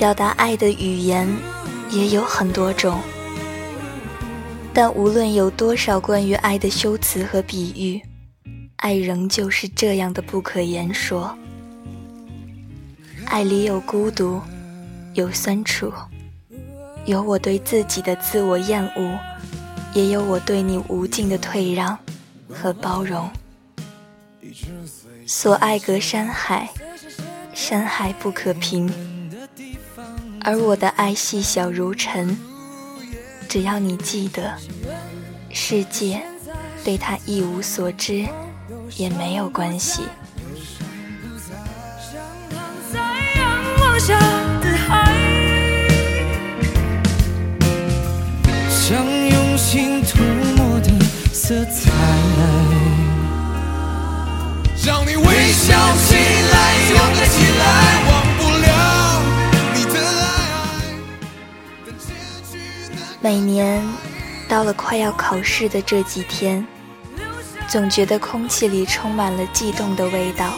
表达爱的语言也有很多种，但无论有多少关于爱的修辞和比喻，爱仍旧是这样的不可言说。爱里有孤独，有酸楚，有我对自己的自我厌恶，也有我对你无尽的退让和包容。所爱隔山海，山海不可平。而我的爱细小如尘，只要你记得，世界对他一无所知也没有关系。在阳光下的海，像用心涂抹的色彩，让你微笑起来，每年到了快要考试的这几天，总觉得空气里充满了悸动的味道，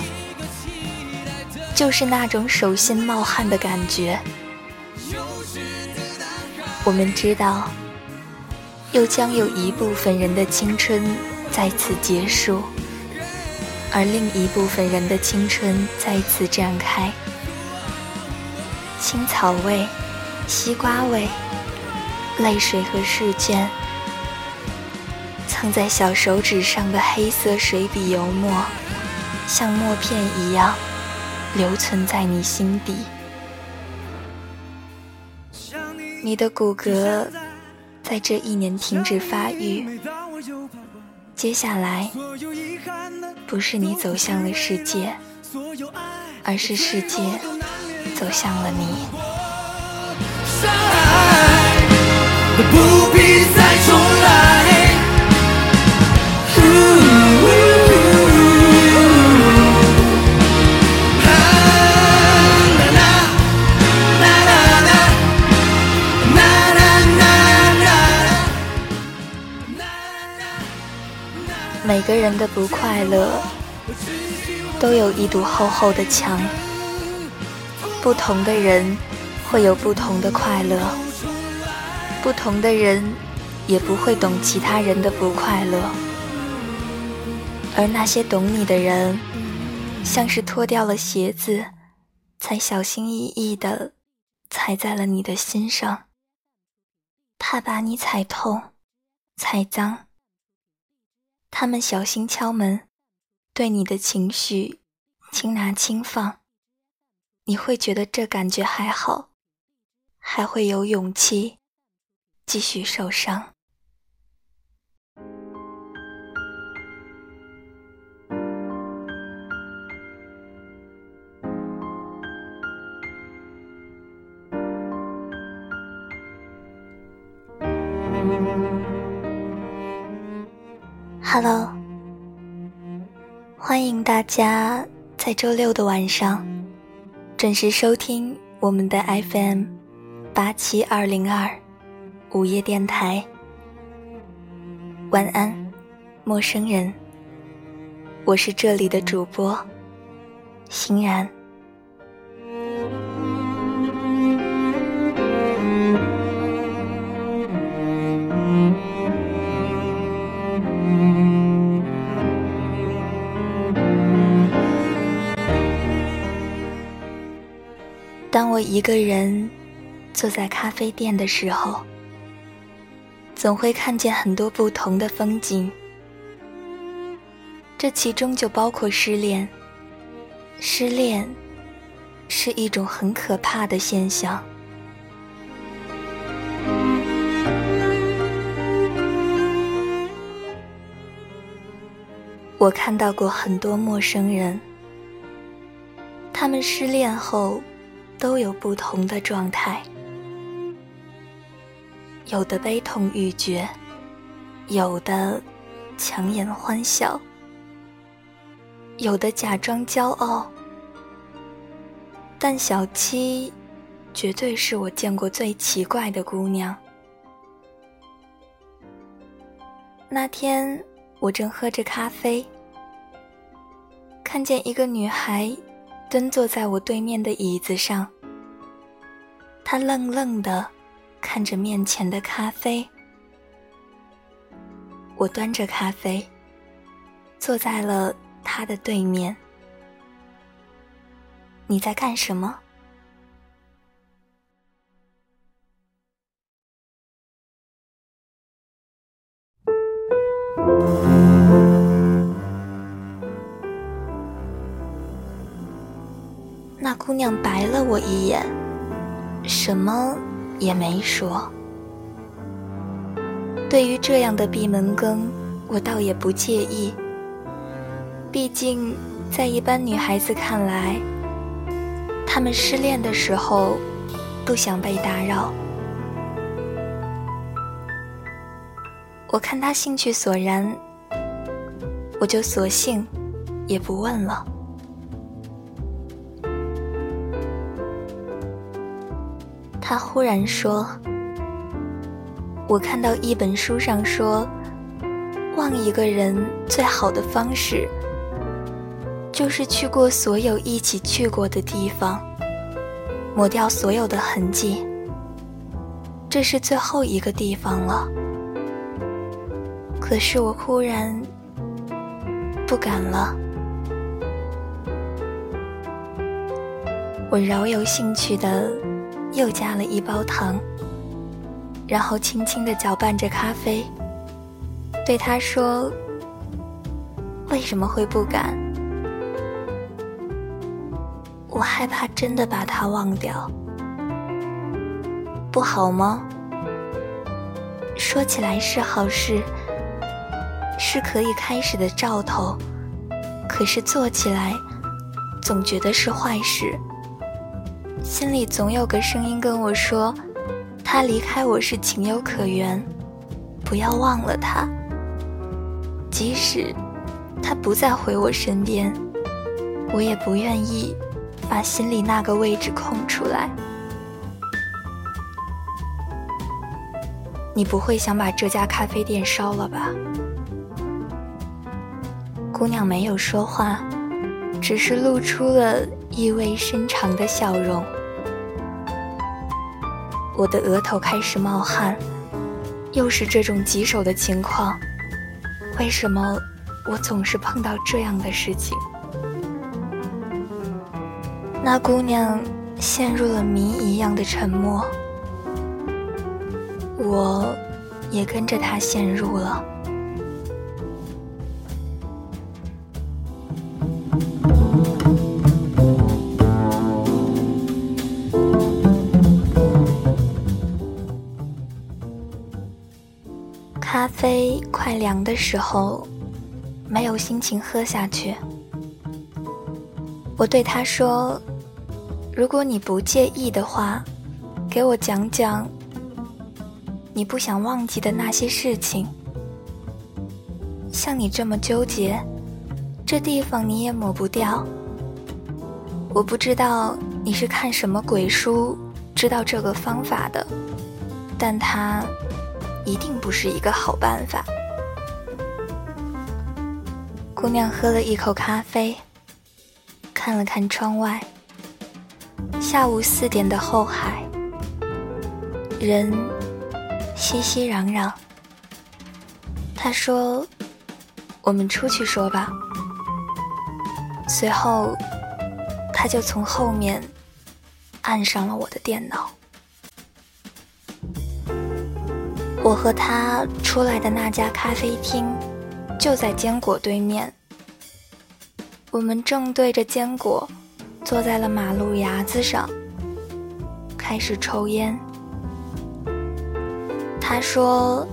就是那种手心冒汗的感觉。我们知道，又将有一部分人的青春在此结束，而另一部分人的青春在此展开。青草味，西瓜味。泪水和试卷，藏在小手指上的黑色水笔油墨，像墨片一样留存在你心底。你的骨骼在这一年停止发育，接下来不是你走向了世界，而是世界走向了你。不必再重。每个人的不快乐都有一堵厚厚的墙，不同的人会有不同的快乐，不同的人也不会懂其他人的不快乐，而那些懂你的人，像是脱掉了鞋子，才小心翼翼地踩在了你的心上，怕把你踩痛、踩脏。他们小心敲门，对你的情绪轻拿轻放，你会觉得这感觉还好，还会有勇气继续受伤。Hello，欢迎大家在周六的晚上准时收听我们的 FM 八七二零二午夜电台。晚安，陌生人。我是这里的主播欣然。当我一个人坐在咖啡店的时候，总会看见很多不同的风景，这其中就包括失恋。失恋是一种很可怕的现象。我看到过很多陌生人，他们失恋后都有不同的状态。有的悲痛欲绝，有的强颜欢笑，有的假装骄傲。但小七，绝对是我见过最奇怪的姑娘。那天我正喝着咖啡，看见一个女孩蹲坐在我对面的椅子上，她愣愣的。看着面前的咖啡，我端着咖啡，坐在了他的对面。你在干什么？那姑娘白了我一眼，什么？也没说。对于这样的闭门羹，我倒也不介意。毕竟，在一般女孩子看来，她们失恋的时候不想被打扰。我看她兴趣索然，我就索性也不问了。他忽然说：“我看到一本书上说，忘一个人最好的方式，就是去过所有一起去过的地方，抹掉所有的痕迹。这是最后一个地方了。可是我忽然不敢了。我饶有兴趣的。”又加了一包糖，然后轻轻地搅拌着咖啡，对他说：“为什么会不敢？我害怕真的把他忘掉，不好吗？说起来是好事，是可以开始的兆头，可是做起来，总觉得是坏事。”心里总有个声音跟我说：“他离开我是情有可原，不要忘了他。即使他不再回我身边，我也不愿意把心里那个位置空出来。”你不会想把这家咖啡店烧了吧？姑娘没有说话，只是露出了。意味深长的笑容，我的额头开始冒汗，又是这种棘手的情况，为什么我总是碰到这样的事情？那姑娘陷入了谜一样的沉默，我也跟着她陷入了。凉的时候，没有心情喝下去。我对他说：“如果你不介意的话，给我讲讲你不想忘记的那些事情。像你这么纠结，这地方你也抹不掉。我不知道你是看什么鬼书知道这个方法的，但它。”一定不是一个好办法。姑娘喝了一口咖啡，看了看窗外。下午四点的后海，人熙熙攘攘。她说：“我们出去说吧。”随后，他就从后面按上了我的电脑。我和他出来的那家咖啡厅就在坚果对面，我们正对着坚果，坐在了马路牙子上，开始抽烟。他说：“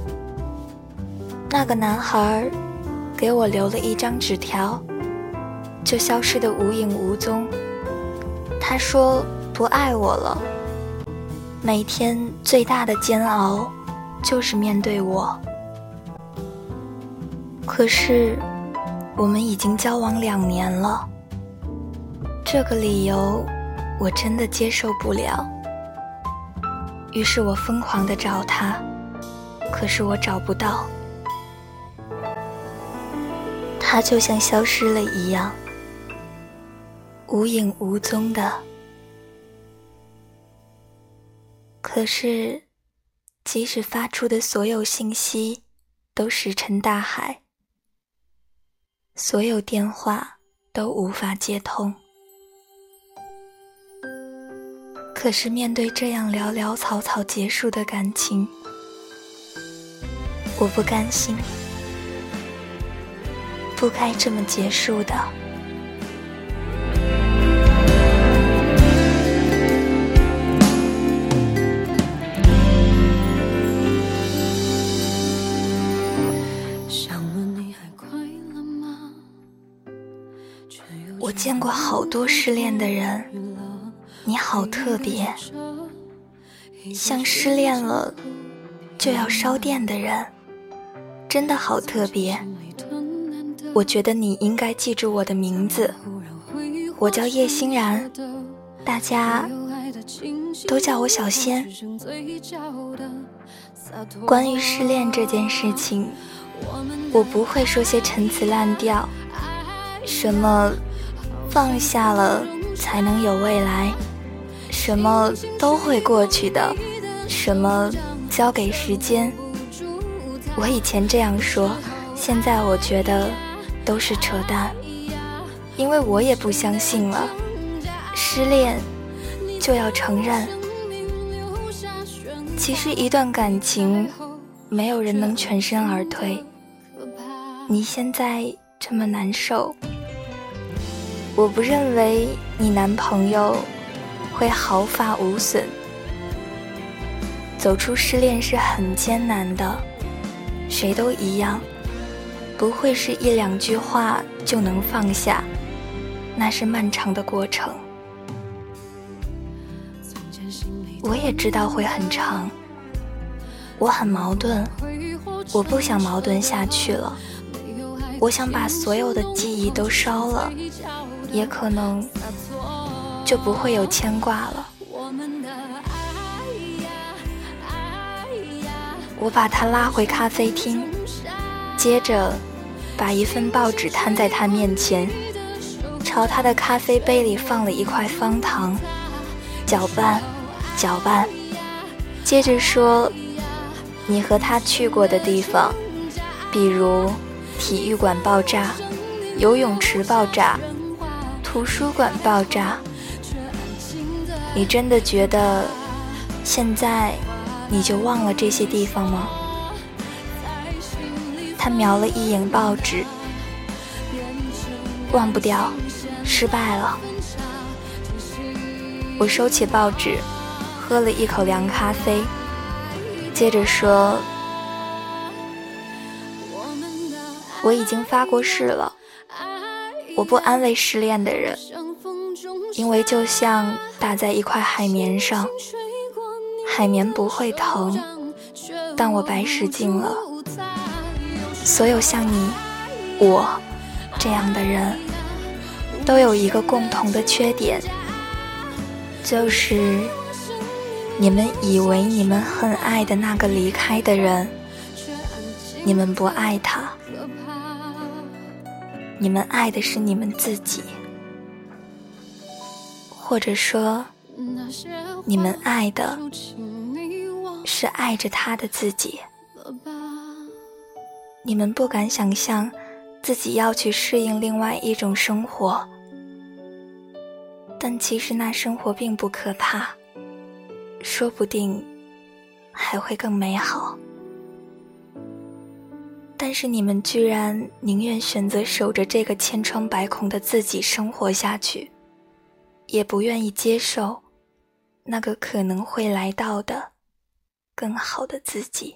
那个男孩给我留了一张纸条，就消失的无影无踪。他说不爱我了，每天最大的煎熬就是面对我。可是我们已经交往两年了，这个理由我真的接受不了。于是我疯狂的找他。”可是我找不到，他就像消失了一样，无影无踪的。可是，即使发出的所有信息都石沉大海，所有电话都无法接通。可是面对这样潦潦草草结束的感情，我不甘心，不该这么结束的。见过好多失恋的人，你好特别，像失恋了就要烧电的人。真的好特别，我觉得你应该记住我的名字，我叫叶欣然，大家都叫我小仙。关于失恋这件事情，我不会说些陈词滥调，什么放下了才能有未来，什么都会过去的，什么交给时间。我以前这样说，现在我觉得都是扯淡，因为我也不相信了。失恋就要承认，其实一段感情没有人能全身而退。你现在这么难受，我不认为你男朋友会毫发无损。走出失恋是很艰难的。谁都一样，不会是一两句话就能放下，那是漫长的过程。我也知道会很长，我很矛盾，我不想矛盾下去了，我想把所有的记忆都烧了，也可能就不会有牵挂了。我把他拉回咖啡厅，接着把一份报纸摊在他面前，朝他的咖啡杯里放了一块方糖，搅拌，搅拌，接着说：“你和他去过的地方，比如体育馆爆炸、游泳池爆炸、图书馆爆炸，你真的觉得现在？”你就忘了这些地方吗？他瞄了一眼报纸，忘不掉，失败了。我收起报纸，喝了一口凉咖啡，接着说：“我已经发过誓了，我不安慰失恋的人，因为就像打在一块海绵上。”海绵不会疼，但我白使劲了。所有像你、我这样的人，都有一个共同的缺点，就是你们以为你们很爱的那个离开的人，你们不爱他，你们爱的是你们自己，或者说。你们爱的是爱着他的自己，你们不敢想象自己要去适应另外一种生活，但其实那生活并不可怕，说不定还会更美好。但是你们居然宁愿选择守着这个千疮百孔的自己生活下去，也不愿意接受那个可能会来到的更好的自己。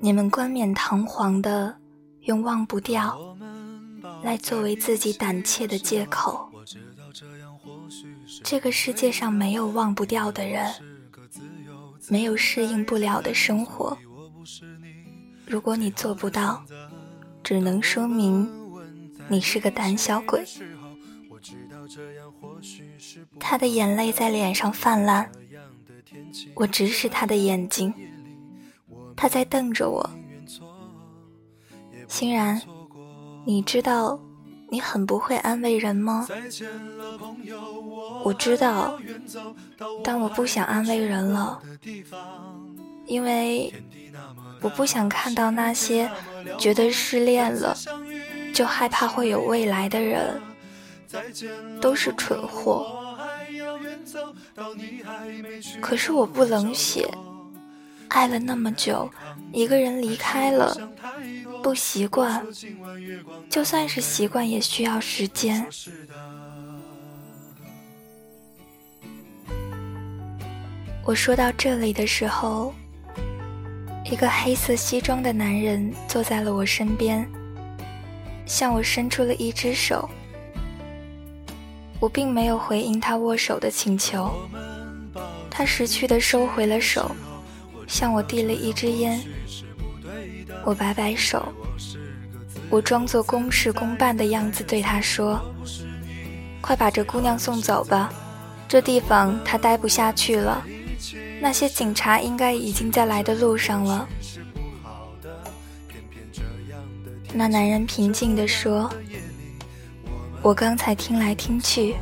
你们冠冕堂皇的用忘不掉来作为自己胆怯的借口。这个世界上没有忘不掉的人，没有适应不了的生活。如果你做不到，只能说明你是个胆小鬼。他的眼泪在脸上泛滥，我直视他的眼睛。他在瞪着我，欣然，你知道你很不会安慰人吗？我知道，但我不想安慰人了，因为我不想看到那些觉得失恋了就害怕会有未来的人，都是蠢货。可是我不冷血。爱了那么久，一个人离开了，不习惯。就算是习惯，也需要时间。我说到这里的时候，一个黑色西装的男人坐在了我身边，向我伸出了一只手。我并没有回应他握手的请求，他识趣的收回了手。向我递了一支烟，我摆摆手，我装作公事公办的样子对他说：“快把这姑娘送走吧，这地方她待不下去了。那些警察应该已经在来的路上了。”那男人平静地说：“我刚才听来听去，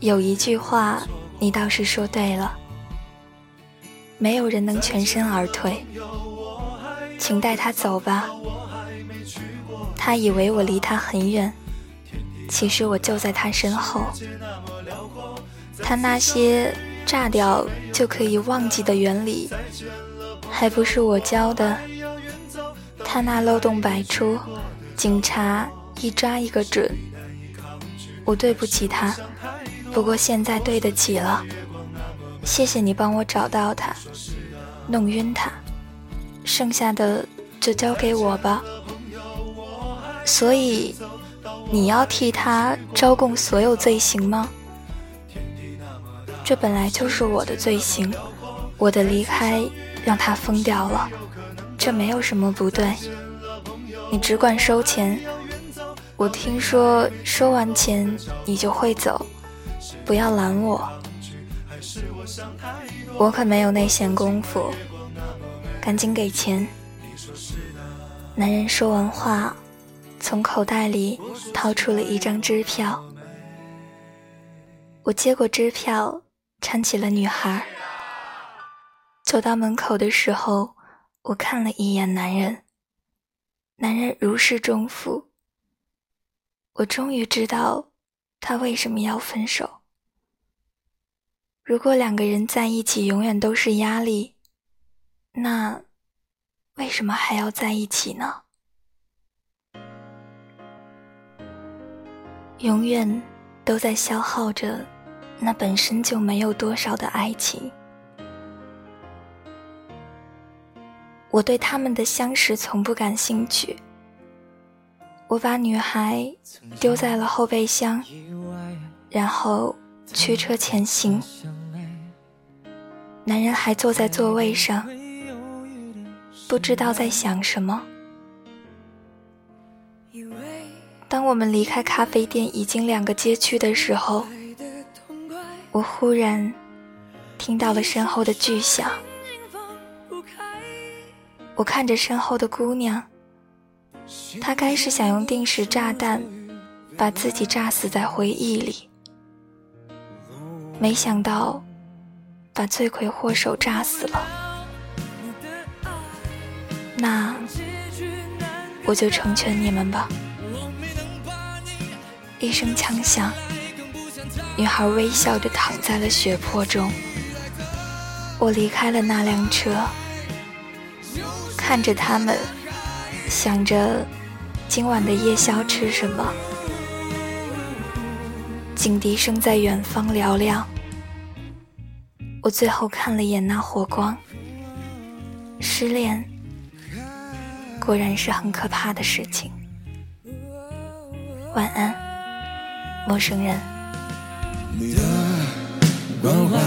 有一句话你倒是说对了。”没有人能全身而退，请带他走吧。他以为我离他很远，其实我就在他身后。他那些炸掉就可以忘记的原理，还不是我教的。他那漏洞百出，警察一抓一个准。我对不起他，不过现在对得起了。谢谢你帮我找到他，弄晕他，剩下的就交给我吧。所以，你要替他招供所有罪行吗？这本来就是我的罪行，我的离开让他疯掉了，这没有什么不对。你只管收钱，我听说收完钱你就会走，不要拦我。我可没有那闲工夫，赶紧给钱。男人说完话，从口袋里掏出了一张支票。我接过支票，搀起了女孩。走到门口的时候，我看了一眼男人，男人如释重负。我终于知道他为什么要分手。如果两个人在一起永远都是压力，那为什么还要在一起呢？永远都在消耗着那本身就没有多少的爱情。我对他们的相识从不感兴趣。我把女孩丢在了后备箱，然后驱车前行。男人还坐在座位上，不知道在想什么。当我们离开咖啡店已经两个街区的时候，我忽然听到了身后的巨响。我看着身后的姑娘，她该是想用定时炸弹把自己炸死在回忆里，没想到。把罪魁祸首炸死了，那我就成全你们吧。一声枪响，女孩微笑着躺在了血泊中。我离开了那辆车，看着他们，想着今晚的夜宵吃什么。警笛声在远方嘹亮，我最后看了眼那火光。失恋果然是很可怕的事情。晚安，陌生人。你的关怀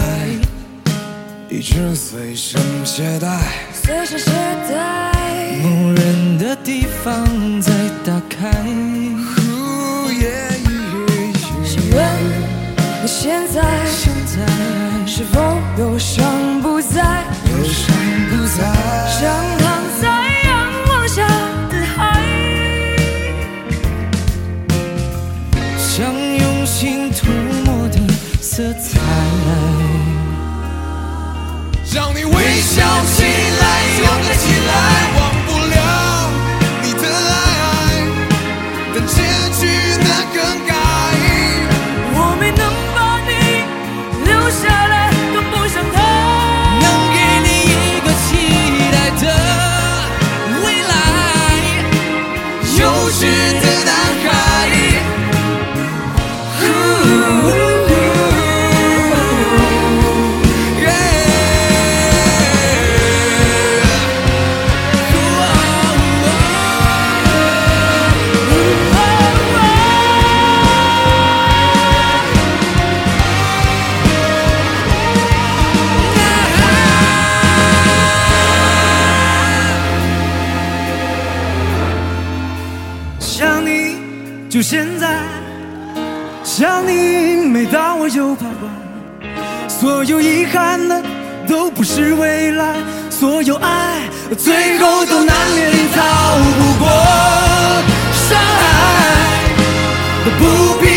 一直随身携带，随身携带，某人的地方在打开。请问你现在现在是否忧伤不再？忧伤不再，像躺在阳光下的海，像用心涂抹的色彩，让你微笑起来，勇敢起来，想不必